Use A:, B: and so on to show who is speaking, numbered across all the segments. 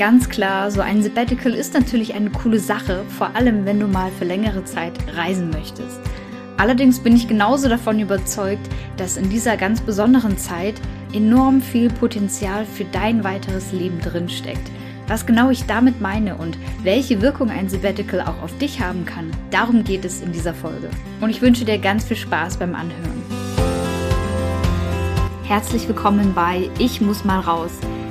A: Ganz klar, so ein Sabbatical ist natürlich eine coole Sache, vor allem wenn du mal für längere Zeit reisen möchtest. Allerdings bin ich genauso davon überzeugt, dass in dieser ganz besonderen Zeit enorm viel Potenzial für dein weiteres Leben drinsteckt. Was genau ich damit meine und welche Wirkung ein Sabbatical auch auf dich haben kann, darum geht es in dieser Folge. Und ich wünsche dir ganz viel Spaß beim Anhören. Herzlich willkommen bei Ich muss mal raus,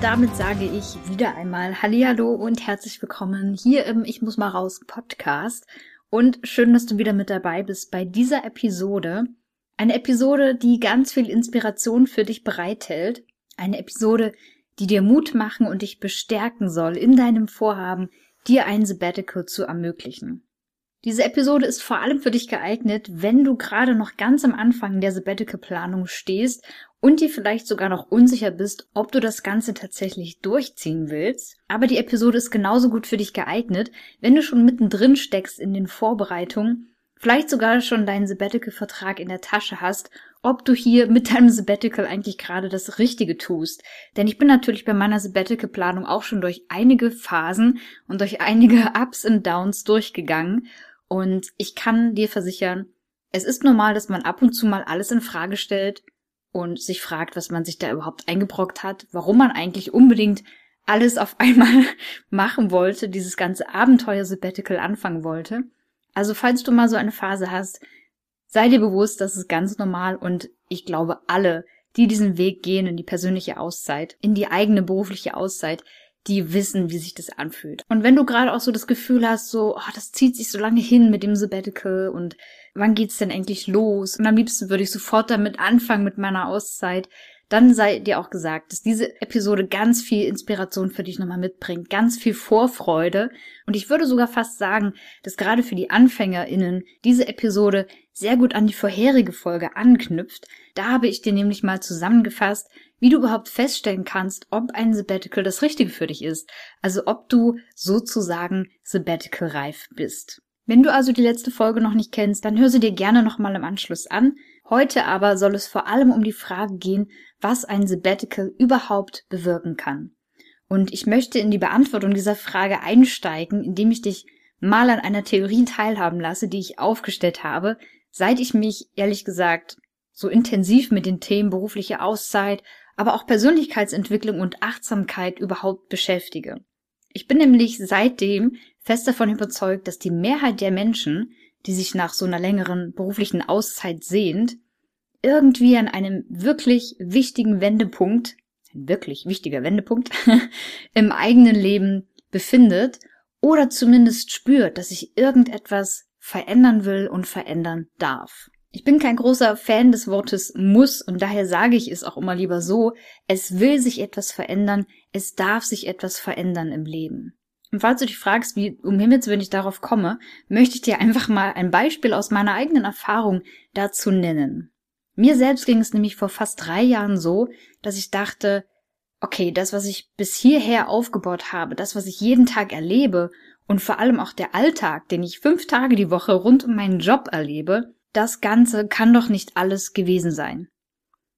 A: Damit sage ich wieder einmal Hallihallo und herzlich willkommen hier im Ich muss mal raus Podcast. Und schön, dass du wieder mit dabei bist bei dieser Episode. Eine Episode, die ganz viel Inspiration für dich bereithält. Eine Episode, die dir Mut machen und dich bestärken soll in deinem Vorhaben, dir ein Sabbatical zu ermöglichen. Diese Episode ist vor allem für dich geeignet, wenn du gerade noch ganz am Anfang der Sabbatical-Planung stehst und dir vielleicht sogar noch unsicher bist, ob du das Ganze tatsächlich durchziehen willst. Aber die Episode ist genauso gut für dich geeignet, wenn du schon mittendrin steckst in den Vorbereitungen vielleicht sogar schon deinen Sabbatical-Vertrag in der Tasche hast, ob du hier mit deinem Sabbatical eigentlich gerade das Richtige tust. Denn ich bin natürlich bei meiner Sabbatical-Planung auch schon durch einige Phasen und durch einige Ups und Downs durchgegangen. Und ich kann dir versichern, es ist normal, dass man ab und zu mal alles in Frage stellt und sich fragt, was man sich da überhaupt eingebrockt hat, warum man eigentlich unbedingt alles auf einmal machen wollte, dieses ganze Abenteuer Sabbatical anfangen wollte. Also falls du mal so eine Phase hast, sei dir bewusst, das ist ganz normal und ich glaube alle, die diesen Weg gehen in die persönliche Auszeit, in die eigene berufliche Auszeit, die wissen, wie sich das anfühlt. Und wenn du gerade auch so das Gefühl hast, so, oh, das zieht sich so lange hin mit dem Sabbatical und wann geht's denn endlich los? Und am liebsten würde ich sofort damit anfangen mit meiner Auszeit, dann sei dir auch gesagt, dass diese Episode ganz viel Inspiration für dich nochmal mitbringt, ganz viel Vorfreude. Und ich würde sogar fast sagen, dass gerade für die AnfängerInnen diese Episode sehr gut an die vorherige Folge anknüpft. Da habe ich dir nämlich mal zusammengefasst, wie du überhaupt feststellen kannst, ob ein Sabbatical das Richtige für dich ist. Also ob du sozusagen Sabbatical reif bist. Wenn du also die letzte Folge noch nicht kennst, dann hör sie dir gerne nochmal im Anschluss an. Heute aber soll es vor allem um die Frage gehen, was ein Sabbatical überhaupt bewirken kann. Und ich möchte in die Beantwortung dieser Frage einsteigen, indem ich dich mal an einer Theorie teilhaben lasse, die ich aufgestellt habe, seit ich mich ehrlich gesagt so intensiv mit den Themen berufliche Auszeit, aber auch Persönlichkeitsentwicklung und Achtsamkeit überhaupt beschäftige. Ich bin nämlich seitdem fest davon überzeugt, dass die Mehrheit der Menschen die sich nach so einer längeren beruflichen Auszeit sehnt, irgendwie an einem wirklich wichtigen Wendepunkt, ein wirklich wichtiger Wendepunkt, im eigenen Leben befindet oder zumindest spürt, dass sich irgendetwas verändern will und verändern darf. Ich bin kein großer Fan des Wortes muss und daher sage ich es auch immer lieber so, es will sich etwas verändern, es darf sich etwas verändern im Leben. Und falls du dich fragst, wie um Himmels Willen ich darauf komme, möchte ich dir einfach mal ein Beispiel aus meiner eigenen Erfahrung dazu nennen. Mir selbst ging es nämlich vor fast drei Jahren so, dass ich dachte, okay, das, was ich bis hierher aufgebaut habe, das, was ich jeden Tag erlebe und vor allem auch der Alltag, den ich fünf Tage die Woche rund um meinen Job erlebe, das Ganze kann doch nicht alles gewesen sein.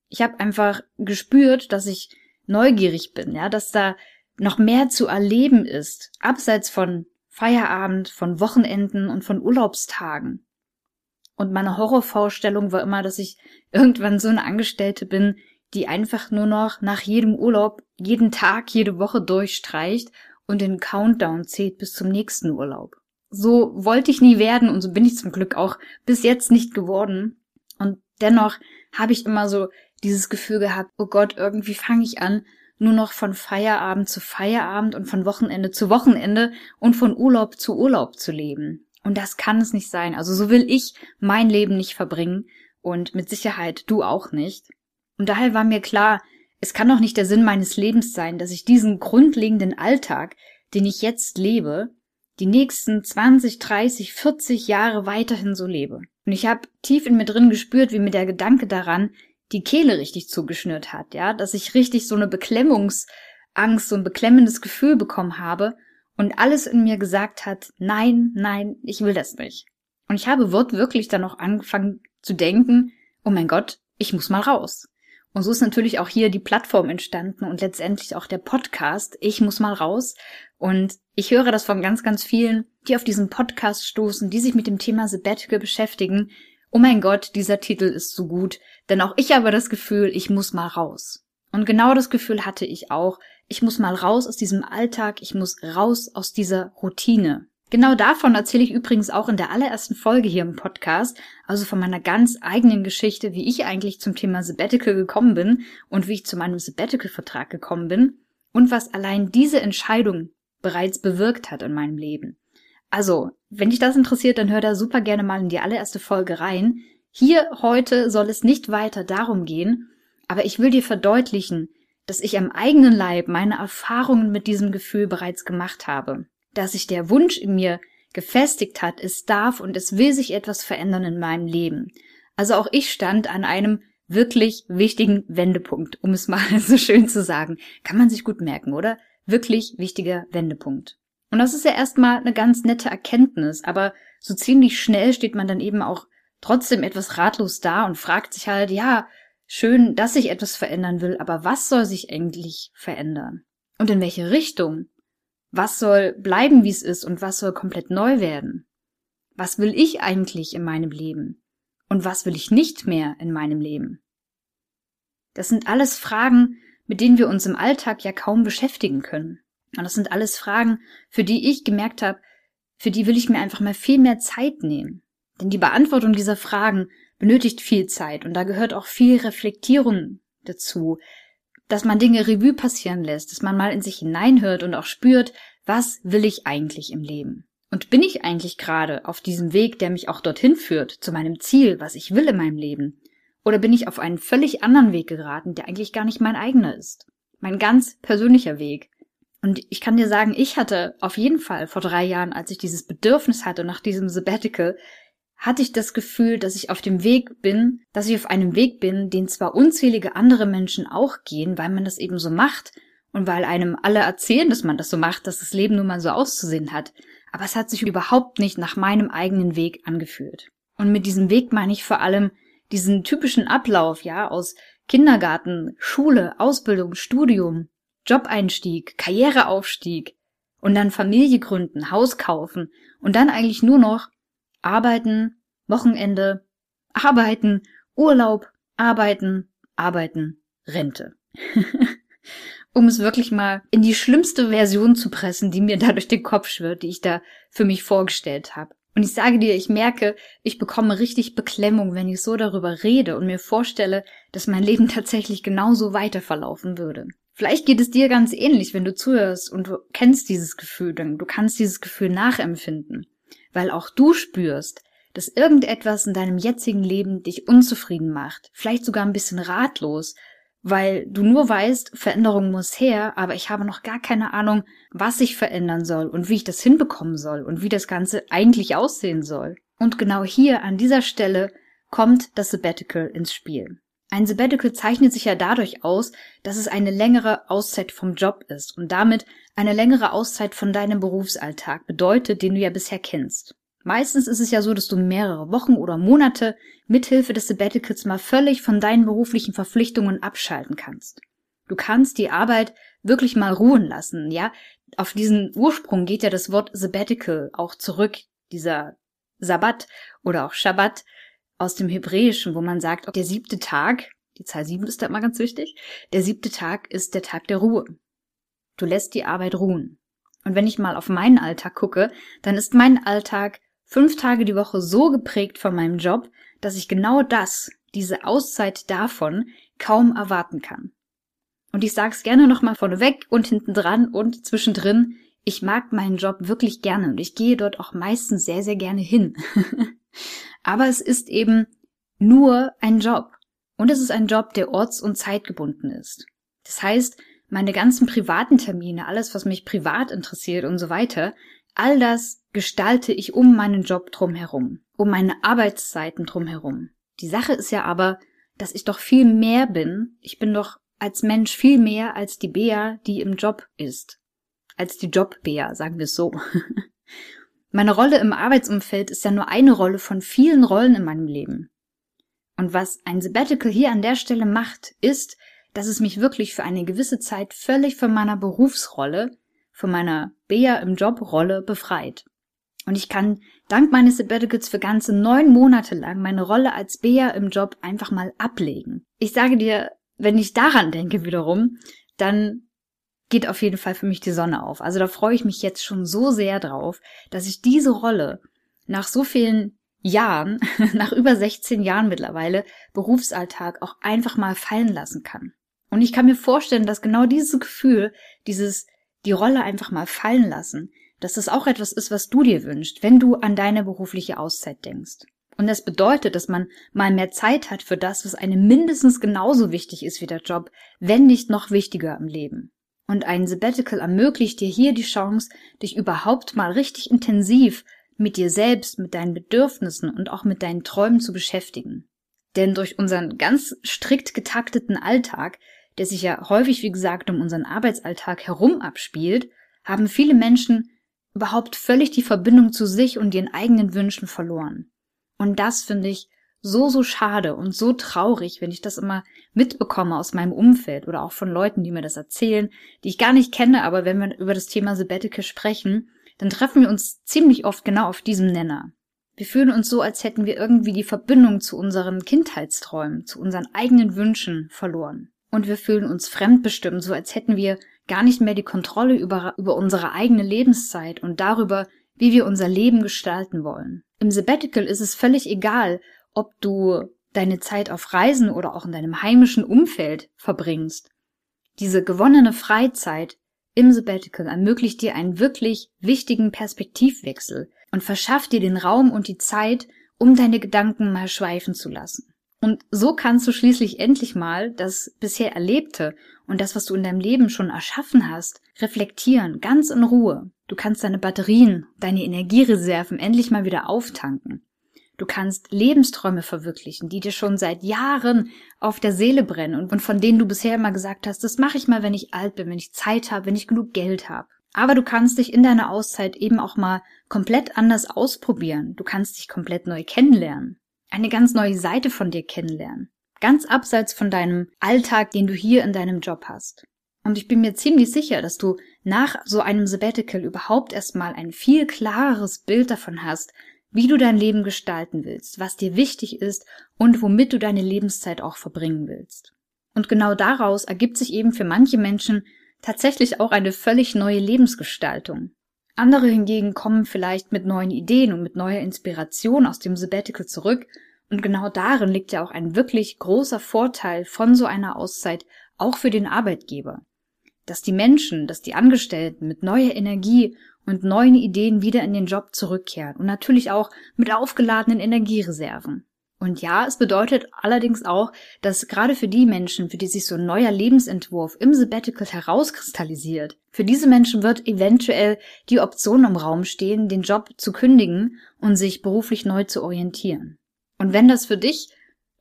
A: Ich habe einfach gespürt, dass ich neugierig bin, ja, dass da noch mehr zu erleben ist, abseits von Feierabend, von Wochenenden und von Urlaubstagen. Und meine Horrorvorstellung war immer, dass ich irgendwann so eine Angestellte bin, die einfach nur noch nach jedem Urlaub jeden Tag, jede Woche durchstreicht und den Countdown zählt bis zum nächsten Urlaub. So wollte ich nie werden und so bin ich zum Glück auch bis jetzt nicht geworden. Und dennoch habe ich immer so dieses Gefühl gehabt, oh Gott, irgendwie fange ich an, nur noch von Feierabend zu Feierabend und von Wochenende zu Wochenende und von Urlaub zu Urlaub zu leben. Und das kann es nicht sein. Also so will ich mein Leben nicht verbringen und mit Sicherheit du auch nicht. Und daher war mir klar, es kann doch nicht der Sinn meines Lebens sein, dass ich diesen grundlegenden Alltag, den ich jetzt lebe, die nächsten 20, 30, 40 Jahre weiterhin so lebe. Und ich habe tief in mir drin gespürt, wie mir der Gedanke daran die Kehle richtig zugeschnürt hat, ja, dass ich richtig so eine Beklemmungsangst, so ein beklemmendes Gefühl bekommen habe und alles in mir gesagt hat, nein, nein, ich will das nicht. Und ich habe wortwörtlich dann auch angefangen zu denken, oh mein Gott, ich muss mal raus. Und so ist natürlich auch hier die Plattform entstanden und letztendlich auch der Podcast. Ich muss mal raus. Und ich höre das von ganz, ganz vielen, die auf diesen Podcast stoßen, die sich mit dem Thema Sabbatical beschäftigen. Oh mein Gott, dieser Titel ist so gut. Denn auch ich habe das Gefühl, ich muss mal raus. Und genau das Gefühl hatte ich auch. Ich muss mal raus aus diesem Alltag. Ich muss raus aus dieser Routine. Genau davon erzähle ich übrigens auch in der allerersten Folge hier im Podcast, also von meiner ganz eigenen Geschichte, wie ich eigentlich zum Thema Sabbatical gekommen bin und wie ich zu meinem Sabbatical-Vertrag gekommen bin und was allein diese Entscheidung bereits bewirkt hat in meinem Leben. Also, wenn dich das interessiert, dann hör da super gerne mal in die allererste Folge rein. Hier heute soll es nicht weiter darum gehen, aber ich will dir verdeutlichen, dass ich am eigenen Leib meine Erfahrungen mit diesem Gefühl bereits gemacht habe dass sich der Wunsch in mir gefestigt hat, es darf und es will sich etwas verändern in meinem Leben. Also auch ich stand an einem wirklich wichtigen Wendepunkt, um es mal so schön zu sagen. Kann man sich gut merken, oder? Wirklich wichtiger Wendepunkt. Und das ist ja erstmal eine ganz nette Erkenntnis, aber so ziemlich schnell steht man dann eben auch trotzdem etwas ratlos da und fragt sich halt, ja, schön, dass sich etwas verändern will, aber was soll sich eigentlich verändern? Und in welche Richtung? Was soll bleiben, wie es ist und was soll komplett neu werden? Was will ich eigentlich in meinem Leben? Und was will ich nicht mehr in meinem Leben? Das sind alles Fragen, mit denen wir uns im Alltag ja kaum beschäftigen können. Und das sind alles Fragen, für die ich gemerkt habe, für die will ich mir einfach mal viel mehr Zeit nehmen. Denn die Beantwortung dieser Fragen benötigt viel Zeit und da gehört auch viel Reflektierung dazu, dass man Dinge Revue passieren lässt, dass man mal in sich hineinhört und auch spürt, was will ich eigentlich im Leben? Und bin ich eigentlich gerade auf diesem Weg, der mich auch dorthin führt, zu meinem Ziel, was ich will in meinem Leben? Oder bin ich auf einen völlig anderen Weg geraten, der eigentlich gar nicht mein eigener ist? Mein ganz persönlicher Weg. Und ich kann dir sagen, ich hatte auf jeden Fall vor drei Jahren, als ich dieses Bedürfnis hatte nach diesem Sabbatical, hatte ich das Gefühl, dass ich auf dem Weg bin, dass ich auf einem Weg bin, den zwar unzählige andere Menschen auch gehen, weil man das eben so macht und weil einem alle erzählen, dass man das so macht, dass das Leben nun mal so auszusehen hat, aber es hat sich überhaupt nicht nach meinem eigenen Weg angefühlt. Und mit diesem Weg meine ich vor allem diesen typischen Ablauf, ja, aus Kindergarten, Schule, Ausbildung, Studium, Jobeinstieg, Karriereaufstieg und dann Familie gründen, Haus kaufen und dann eigentlich nur noch Arbeiten, Wochenende, Arbeiten, Urlaub, Arbeiten, Arbeiten, Rente. um es wirklich mal in die schlimmste Version zu pressen, die mir da durch den Kopf schwirrt, die ich da für mich vorgestellt habe. Und ich sage dir, ich merke, ich bekomme richtig Beklemmung, wenn ich so darüber rede und mir vorstelle, dass mein Leben tatsächlich genauso weiter verlaufen würde. Vielleicht geht es dir ganz ähnlich, wenn du zuhörst und du kennst dieses Gefühl, denn du kannst dieses Gefühl nachempfinden weil auch du spürst, dass irgendetwas in deinem jetzigen Leben dich unzufrieden macht, vielleicht sogar ein bisschen ratlos, weil du nur weißt, Veränderung muss her, aber ich habe noch gar keine Ahnung, was sich verändern soll und wie ich das hinbekommen soll und wie das Ganze eigentlich aussehen soll. Und genau hier an dieser Stelle kommt das Sabbatical ins Spiel. Ein Sabbatical zeichnet sich ja dadurch aus, dass es eine längere Auszeit vom Job ist und damit eine längere Auszeit von deinem Berufsalltag bedeutet, den du ja bisher kennst. Meistens ist es ja so, dass du mehrere Wochen oder Monate mithilfe des Sabbaticals mal völlig von deinen beruflichen Verpflichtungen abschalten kannst. Du kannst die Arbeit wirklich mal ruhen lassen, ja? Auf diesen Ursprung geht ja das Wort Sabbatical auch zurück, dieser Sabbat oder auch Shabbat, aus dem Hebräischen, wo man sagt, der siebte Tag, die Zahl sieben ist da immer ganz wichtig, der siebte Tag ist der Tag der Ruhe. Du lässt die Arbeit ruhen. Und wenn ich mal auf meinen Alltag gucke, dann ist mein Alltag fünf Tage die Woche so geprägt von meinem Job, dass ich genau das, diese Auszeit davon, kaum erwarten kann. Und ich sag's gerne nochmal vorneweg und hinten dran und zwischendrin, ich mag meinen Job wirklich gerne und ich gehe dort auch meistens sehr, sehr gerne hin. Aber es ist eben nur ein Job. Und es ist ein Job, der orts- und zeitgebunden ist. Das heißt, meine ganzen privaten Termine, alles, was mich privat interessiert und so weiter, all das gestalte ich um meinen Job drumherum, um meine Arbeitszeiten drumherum. Die Sache ist ja aber, dass ich doch viel mehr bin. Ich bin doch als Mensch viel mehr als die Bea, die im Job ist. Als die Job-Bea, sagen wir es so. Meine Rolle im Arbeitsumfeld ist ja nur eine Rolle von vielen Rollen in meinem Leben. Und was ein Sabbatical hier an der Stelle macht, ist, dass es mich wirklich für eine gewisse Zeit völlig von meiner Berufsrolle, von meiner Bea im Job-Rolle befreit. Und ich kann dank meines Sabbaticals für ganze neun Monate lang meine Rolle als Bea im Job einfach mal ablegen. Ich sage dir, wenn ich daran denke wiederum, dann geht auf jeden Fall für mich die Sonne auf. Also da freue ich mich jetzt schon so sehr drauf, dass ich diese Rolle nach so vielen Jahren, nach über 16 Jahren mittlerweile, Berufsalltag auch einfach mal fallen lassen kann. Und ich kann mir vorstellen, dass genau dieses Gefühl, dieses die Rolle einfach mal fallen lassen, dass das auch etwas ist, was du dir wünschst, wenn du an deine berufliche Auszeit denkst. Und das bedeutet, dass man mal mehr Zeit hat für das, was einem mindestens genauso wichtig ist wie der Job, wenn nicht noch wichtiger im Leben. Und ein Sabbatical ermöglicht dir hier die Chance, dich überhaupt mal richtig intensiv mit dir selbst, mit deinen Bedürfnissen und auch mit deinen Träumen zu beschäftigen. Denn durch unseren ganz strikt getakteten Alltag, der sich ja häufig, wie gesagt, um unseren Arbeitsalltag herum abspielt, haben viele Menschen überhaupt völlig die Verbindung zu sich und ihren eigenen Wünschen verloren. Und das finde ich so, so schade und so traurig, wenn ich das immer mitbekomme aus meinem Umfeld oder auch von Leuten, die mir das erzählen, die ich gar nicht kenne, aber wenn wir über das Thema Sabbatical sprechen, dann treffen wir uns ziemlich oft genau auf diesem Nenner. Wir fühlen uns so, als hätten wir irgendwie die Verbindung zu unseren Kindheitsträumen, zu unseren eigenen Wünschen verloren. Und wir fühlen uns fremdbestimmt, so als hätten wir gar nicht mehr die Kontrolle über, über unsere eigene Lebenszeit und darüber, wie wir unser Leben gestalten wollen. Im Sabbatical ist es völlig egal, ob du deine Zeit auf Reisen oder auch in deinem heimischen Umfeld verbringst. Diese gewonnene Freizeit im Sabbatical ermöglicht dir einen wirklich wichtigen Perspektivwechsel und verschafft dir den Raum und die Zeit, um deine Gedanken mal schweifen zu lassen. Und so kannst du schließlich endlich mal das bisher Erlebte und das, was du in deinem Leben schon erschaffen hast, reflektieren, ganz in Ruhe. Du kannst deine Batterien, deine Energiereserven endlich mal wieder auftanken. Du kannst Lebensträume verwirklichen, die dir schon seit Jahren auf der Seele brennen und von denen du bisher immer gesagt hast, das mache ich mal, wenn ich alt bin, wenn ich Zeit habe, wenn ich genug Geld habe. Aber du kannst dich in deiner Auszeit eben auch mal komplett anders ausprobieren. Du kannst dich komplett neu kennenlernen eine ganz neue Seite von dir kennenlernen. Ganz abseits von deinem Alltag, den du hier in deinem Job hast. Und ich bin mir ziemlich sicher, dass du nach so einem Sabbatical überhaupt erstmal ein viel klareres Bild davon hast, wie du dein Leben gestalten willst, was dir wichtig ist und womit du deine Lebenszeit auch verbringen willst. Und genau daraus ergibt sich eben für manche Menschen tatsächlich auch eine völlig neue Lebensgestaltung. Andere hingegen kommen vielleicht mit neuen Ideen und mit neuer Inspiration aus dem Sabbatical zurück, und genau darin liegt ja auch ein wirklich großer Vorteil von so einer Auszeit auch für den Arbeitgeber. Dass die Menschen, dass die Angestellten mit neuer Energie und neuen Ideen wieder in den Job zurückkehren und natürlich auch mit aufgeladenen Energiereserven. Und ja, es bedeutet allerdings auch, dass gerade für die Menschen, für die sich so ein neuer Lebensentwurf im Sabbatical herauskristallisiert, für diese Menschen wird eventuell die Option im Raum stehen, den Job zu kündigen und sich beruflich neu zu orientieren. Und wenn das für dich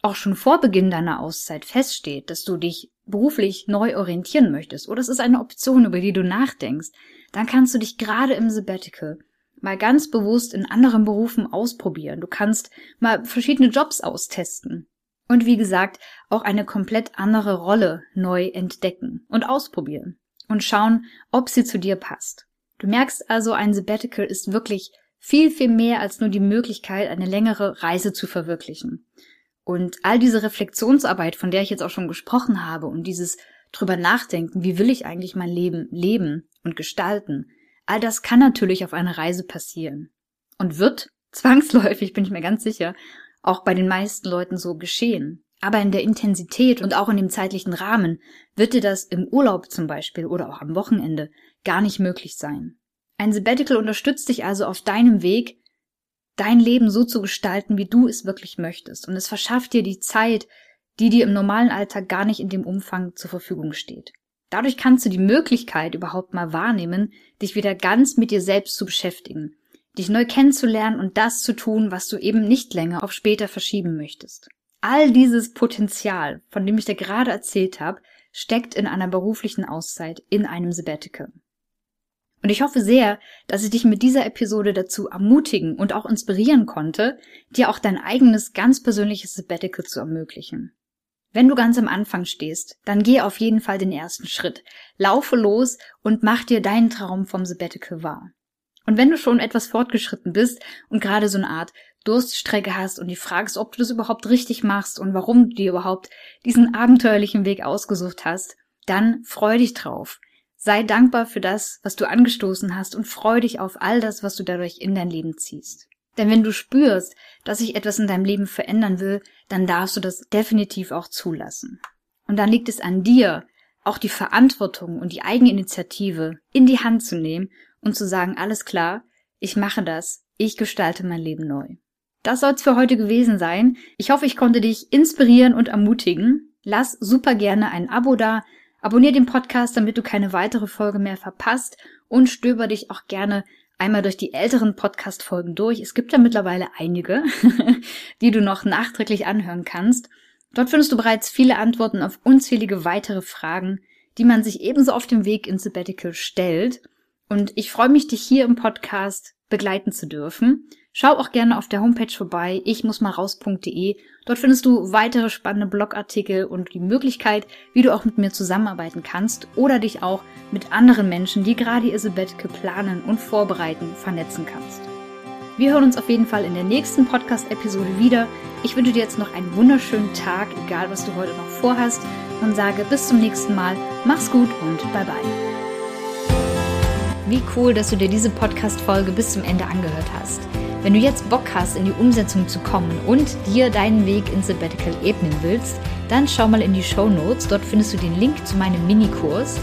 A: auch schon vor Beginn deiner Auszeit feststeht, dass du dich beruflich neu orientieren möchtest, oder es ist eine Option, über die du nachdenkst, dann kannst du dich gerade im Sabbatical mal ganz bewusst in anderen Berufen ausprobieren. Du kannst mal verschiedene Jobs austesten. Und wie gesagt, auch eine komplett andere Rolle neu entdecken und ausprobieren und schauen, ob sie zu dir passt. Du merkst also, ein Sabbatical ist wirklich viel, viel mehr als nur die Möglichkeit, eine längere Reise zu verwirklichen. Und all diese Reflexionsarbeit, von der ich jetzt auch schon gesprochen habe, und dieses drüber nachdenken, wie will ich eigentlich mein Leben leben und gestalten, All das kann natürlich auf einer Reise passieren. Und wird, zwangsläufig bin ich mir ganz sicher, auch bei den meisten Leuten so geschehen. Aber in der Intensität und auch in dem zeitlichen Rahmen wird dir das im Urlaub zum Beispiel oder auch am Wochenende gar nicht möglich sein. Ein Sabbatical unterstützt dich also auf deinem Weg, dein Leben so zu gestalten, wie du es wirklich möchtest. Und es verschafft dir die Zeit, die dir im normalen Alltag gar nicht in dem Umfang zur Verfügung steht. Dadurch kannst du die Möglichkeit überhaupt mal wahrnehmen, dich wieder ganz mit dir selbst zu beschäftigen, dich neu kennenzulernen und das zu tun, was du eben nicht länger auf später verschieben möchtest. All dieses Potenzial, von dem ich dir gerade erzählt habe, steckt in einer beruflichen Auszeit, in einem Sabbatical. Und ich hoffe sehr, dass ich dich mit dieser Episode dazu ermutigen und auch inspirieren konnte, dir auch dein eigenes ganz persönliches Sabbatical zu ermöglichen. Wenn du ganz am Anfang stehst, dann geh auf jeden Fall den ersten Schritt. Laufe los und mach dir deinen Traum vom Sabbatical wahr. Und wenn du schon etwas fortgeschritten bist und gerade so eine Art Durststrecke hast und die fragst, ob du das überhaupt richtig machst und warum du dir überhaupt diesen abenteuerlichen Weg ausgesucht hast, dann freu dich drauf. Sei dankbar für das, was du angestoßen hast und freu dich auf all das, was du dadurch in dein Leben ziehst. Denn wenn du spürst, dass sich etwas in deinem Leben verändern will, dann darfst du das definitiv auch zulassen. Und dann liegt es an dir, auch die Verantwortung und die Eigeninitiative in die Hand zu nehmen und zu sagen, alles klar, ich mache das, ich gestalte mein Leben neu. Das soll's für heute gewesen sein. Ich hoffe, ich konnte dich inspirieren und ermutigen. Lass super gerne ein Abo da, abonnier den Podcast, damit du keine weitere Folge mehr verpasst und stöber dich auch gerne einmal durch die älteren Podcast-Folgen durch. Es gibt ja mittlerweile einige, die du noch nachträglich anhören kannst. Dort findest du bereits viele Antworten auf unzählige weitere Fragen, die man sich ebenso auf dem Weg ins Sabbatical stellt. Und ich freue mich, dich hier im Podcast begleiten zu dürfen. Schau auch gerne auf der Homepage vorbei, ich muss mal raus.de. Dort findest du weitere spannende Blogartikel und die Möglichkeit, wie du auch mit mir zusammenarbeiten kannst oder dich auch mit anderen Menschen, die gerade ihr Sabbatical planen und vorbereiten, vernetzen kannst. Wir hören uns auf jeden Fall in der nächsten Podcast-Episode wieder. Ich wünsche dir jetzt noch einen wunderschönen Tag, egal was du heute noch vorhast, und sage bis zum nächsten Mal. Mach's gut und bye bye. Wie cool, dass du dir diese Podcast-Folge bis zum Ende angehört hast. Wenn du jetzt Bock hast, in die Umsetzung zu kommen und dir deinen Weg ins Sabbatical ebnen willst, dann schau mal in die Show Notes. Dort findest du den Link zu meinem Minikurs.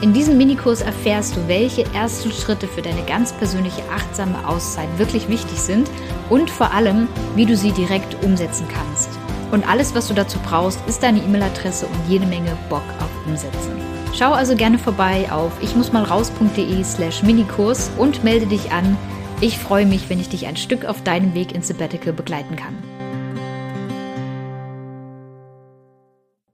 A: In diesem Minikurs erfährst du, welche ersten Schritte für deine ganz persönliche achtsame Auszeit wirklich wichtig sind und vor allem, wie du sie direkt umsetzen kannst. Und alles, was du dazu brauchst, ist deine E-Mail-Adresse und jede Menge Bock auf Umsetzen. Schau also gerne vorbei auf ichmussmalraus.de slash Minikurs und melde dich an. Ich freue mich, wenn ich dich ein Stück auf deinem Weg ins Sabbatical begleiten kann.